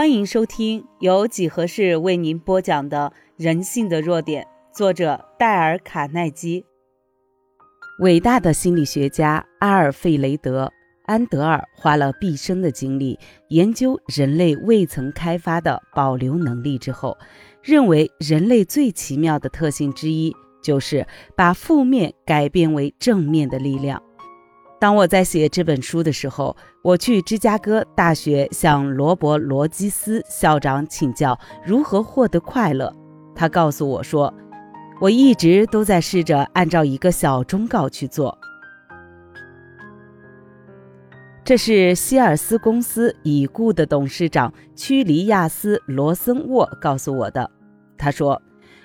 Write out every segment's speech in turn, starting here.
欢迎收听由几何式为您播讲的《人性的弱点》，作者戴尔·卡耐基。伟大的心理学家阿尔费雷德·安德尔花了毕生的精力研究人类未曾开发的保留能力之后，认为人类最奇妙的特性之一就是把负面改变为正面的力量。当我在写这本书的时候，我去芝加哥大学向罗伯·罗基斯校长请教如何获得快乐。他告诉我说：“我一直都在试着按照一个小忠告去做。”这是希尔斯公司已故的董事长屈里亚斯·罗森沃告诉我的。他说：“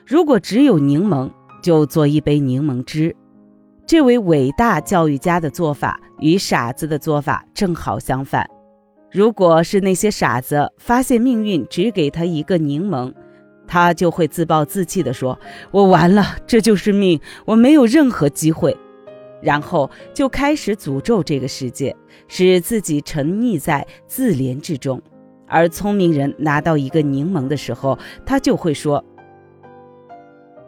如果只有柠檬，就做一杯柠檬汁。”这位伟大教育家的做法与傻子的做法正好相反。如果是那些傻子发现命运只给他一个柠檬，他就会自暴自弃地说：“我完了，这就是命，我没有任何机会。”然后就开始诅咒这个世界，使自己沉溺在自怜之中。而聪明人拿到一个柠檬的时候，他就会说。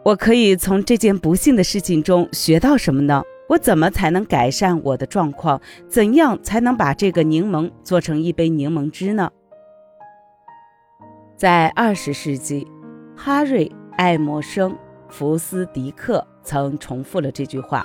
我可以从这件不幸的事情中学到什么呢？我怎么才能改善我的状况？怎样才能把这个柠檬做成一杯柠檬汁呢？在二十世纪，哈瑞·爱默生·福斯迪克曾重复了这句话：“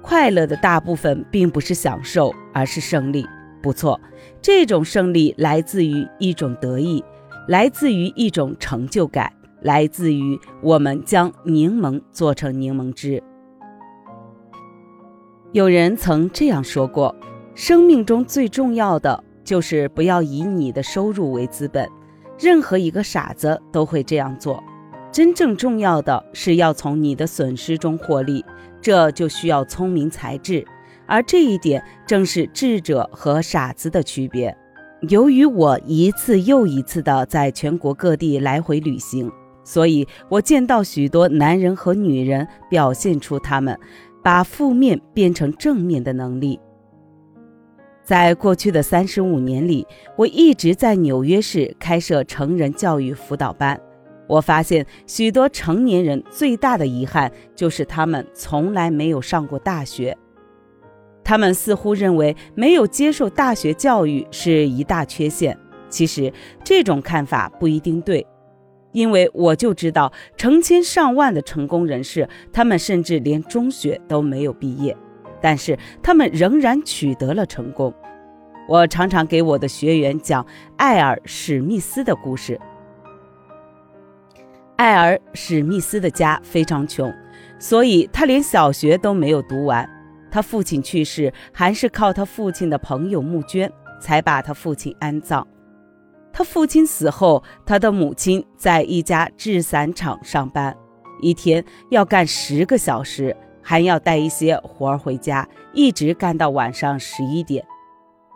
快乐的大部分并不是享受，而是胜利。”不错，这种胜利来自于一种得意，来自于一种成就感。来自于我们将柠檬做成柠檬汁。有人曾这样说过：生命中最重要的就是不要以你的收入为资本。任何一个傻子都会这样做。真正重要的是要从你的损失中获利，这就需要聪明才智。而这一点正是智者和傻子的区别。由于我一次又一次的在全国各地来回旅行。所以，我见到许多男人和女人表现出他们把负面变成正面的能力。在过去的三十五年里，我一直在纽约市开设成人教育辅导班。我发现，许多成年人最大的遗憾就是他们从来没有上过大学。他们似乎认为没有接受大学教育是一大缺陷。其实，这种看法不一定对。因为我就知道成千上万的成功人士，他们甚至连中学都没有毕业，但是他们仍然取得了成功。我常常给我的学员讲艾尔史密斯的故事。艾尔史密斯的家非常穷，所以他连小学都没有读完。他父亲去世，还是靠他父亲的朋友募捐才把他父亲安葬。他父亲死后，他的母亲在一家制伞厂上班，一天要干十个小时，还要带一些活儿回家，一直干到晚上十一点。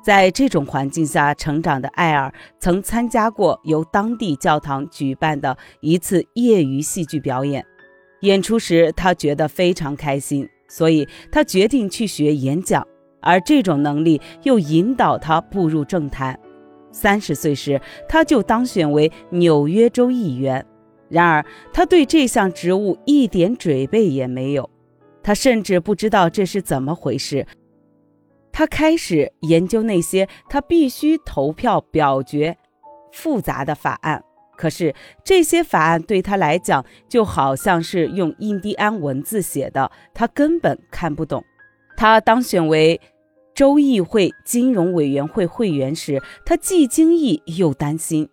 在这种环境下成长的艾尔，曾参加过由当地教堂举办的一次业余戏剧表演。演出时，他觉得非常开心，所以他决定去学演讲，而这种能力又引导他步入政坛。三十岁时，他就当选为纽约州议员。然而，他对这项职务一点准备也没有，他甚至不知道这是怎么回事。他开始研究那些他必须投票表决复杂的法案，可是这些法案对他来讲就好像是用印第安文字写的，他根本看不懂。他当选为。州议会金融委员会会员时，他既惊异又担心，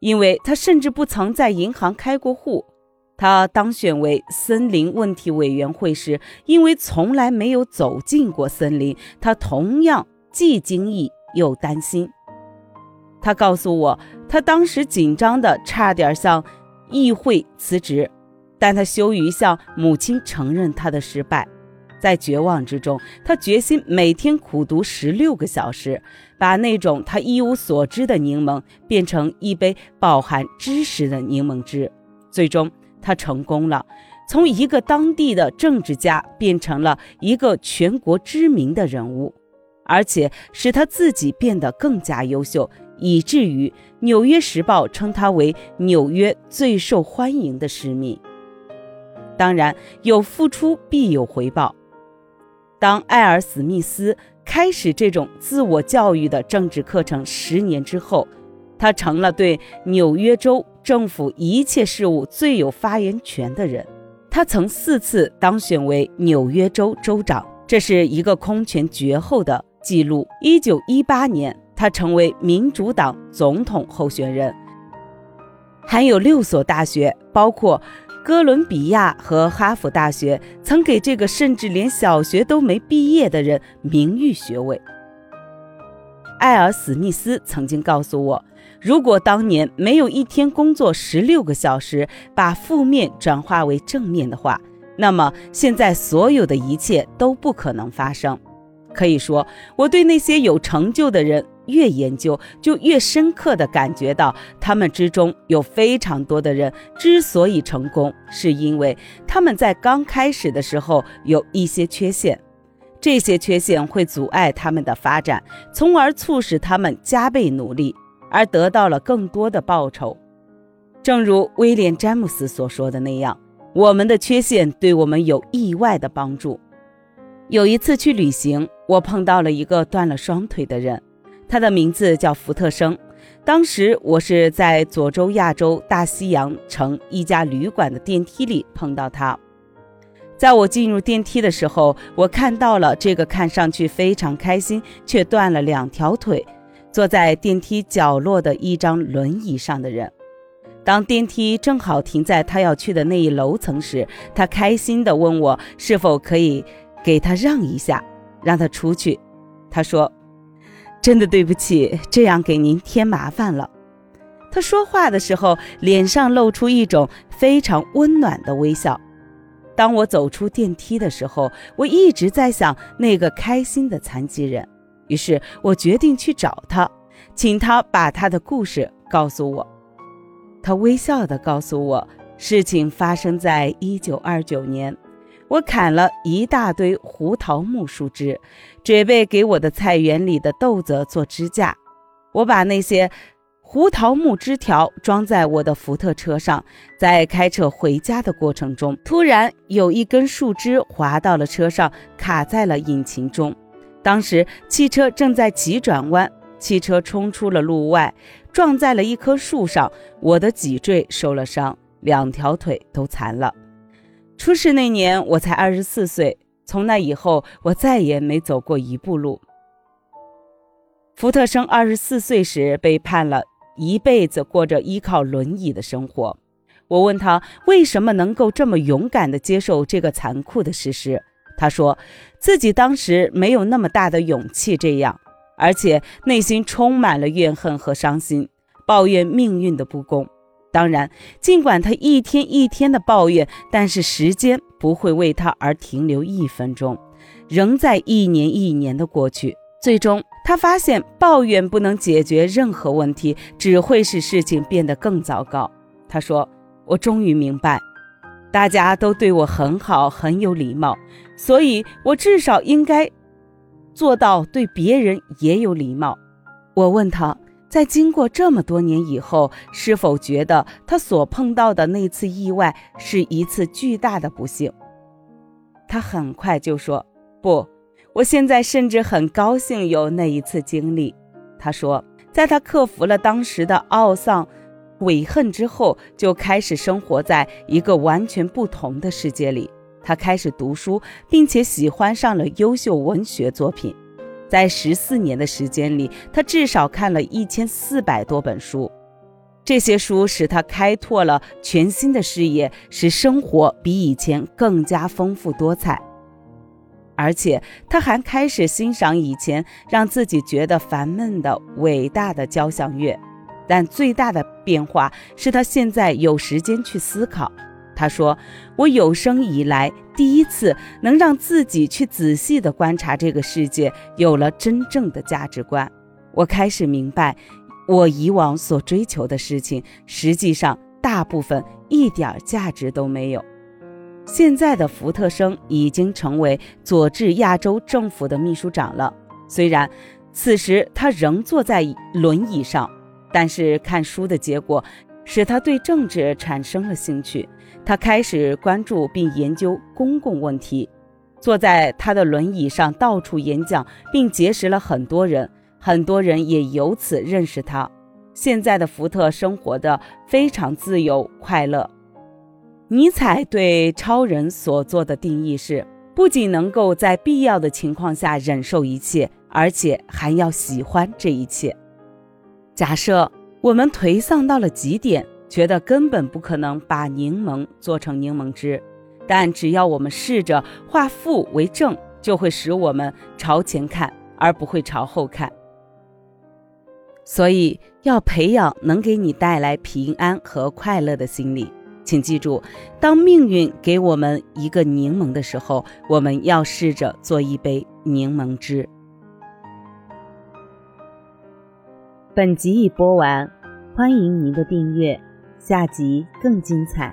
因为他甚至不曾在银行开过户。他当选为森林问题委员会时，因为从来没有走进过森林，他同样既惊异又担心。他告诉我，他当时紧张的差点向议会辞职，但他羞于向母亲承认他的失败。在绝望之中，他决心每天苦读十六个小时，把那种他一无所知的柠檬变成一杯饱含知识的柠檬汁。最终，他成功了，从一个当地的政治家变成了一个全国知名的人物，而且使他自己变得更加优秀，以至于《纽约时报》称他为纽约最受欢迎的市民。当然，有付出必有回报。当艾尔·史密斯开始这种自我教育的政治课程十年之后，他成了对纽约州政府一切事务最有发言权的人。他曾四次当选为纽约州州长，这是一个空前绝后的记录。一九一八年，他成为民主党总统候选人。还有六所大学，包括。哥伦比亚和哈佛大学曾给这个甚至连小学都没毕业的人名誉学位。艾尔·史密斯曾经告诉我，如果当年没有一天工作十六个小时，把负面转化为正面的话，那么现在所有的一切都不可能发生。可以说，我对那些有成就的人。越研究，就越深刻地感觉到，他们之中有非常多的人之所以成功，是因为他们在刚开始的时候有一些缺陷，这些缺陷会阻碍他们的发展，从而促使他们加倍努力，而得到了更多的报酬。正如威廉·詹姆斯所说的那样，我们的缺陷对我们有意外的帮助。有一次去旅行，我碰到了一个断了双腿的人。他的名字叫福特生。当时我是在佐州亚洲大西洋城一家旅馆的电梯里碰到他。在我进入电梯的时候，我看到了这个看上去非常开心却断了两条腿、坐在电梯角落的一张轮椅上的人。当电梯正好停在他要去的那一楼层时，他开心地问我是否可以给他让一下，让他出去。他说。真的对不起，这样给您添麻烦了。他说话的时候，脸上露出一种非常温暖的微笑。当我走出电梯的时候，我一直在想那个开心的残疾人。于是我决定去找他，请他把他的故事告诉我。他微笑地告诉我，事情发生在一九二九年。我砍了一大堆胡桃木树枝，准备给我的菜园里的豆子做支架。我把那些胡桃木枝条装在我的福特车上，在开车回家的过程中，突然有一根树枝滑到了车上，卡在了引擎中。当时汽车正在急转弯，汽车冲出了路外，撞在了一棵树上。我的脊椎受了伤，两条腿都残了。出事那年我才二十四岁，从那以后我再也没走过一步路。福特生二十四岁时被判了一辈子过着依靠轮椅的生活。我问他为什么能够这么勇敢地接受这个残酷的事实，他说自己当时没有那么大的勇气这样，而且内心充满了怨恨和伤心，抱怨命运的不公。当然，尽管他一天一天的抱怨，但是时间不会为他而停留一分钟，仍在一年一年的过去。最终，他发现抱怨不能解决任何问题，只会使事情变得更糟糕。他说：“我终于明白，大家都对我很好，很有礼貌，所以我至少应该做到对别人也有礼貌。”我问他。在经过这么多年以后，是否觉得他所碰到的那次意外是一次巨大的不幸？他很快就说：“不，我现在甚至很高兴有那一次经历。”他说，在他克服了当时的懊丧、悔恨之后，就开始生活在一个完全不同的世界里。他开始读书，并且喜欢上了优秀文学作品。在十四年的时间里，他至少看了一千四百多本书。这些书使他开拓了全新的视野，使生活比以前更加丰富多彩。而且，他还开始欣赏以前让自己觉得烦闷的伟大的交响乐。但最大的变化是他现在有时间去思考。他说：“我有生以来第一次能让自己去仔细地观察这个世界，有了真正的价值观。我开始明白，我以往所追求的事情，实际上大部分一点价值都没有。”现在的福特生已经成为佐治亚州政府的秘书长了。虽然此时他仍坐在轮椅上，但是看书的结果使他对政治产生了兴趣。他开始关注并研究公共问题，坐在他的轮椅上到处演讲，并结识了很多人，很多人也由此认识他。现在的福特生活的非常自由快乐。尼采对超人所做的定义是：不仅能够在必要的情况下忍受一切，而且还要喜欢这一切。假设我们颓丧到了极点。觉得根本不可能把柠檬做成柠檬汁，但只要我们试着化负为正，就会使我们朝前看，而不会朝后看。所以，要培养能给你带来平安和快乐的心理。请记住，当命运给我们一个柠檬的时候，我们要试着做一杯柠檬汁。本集已播完，欢迎您的订阅。下集更精彩。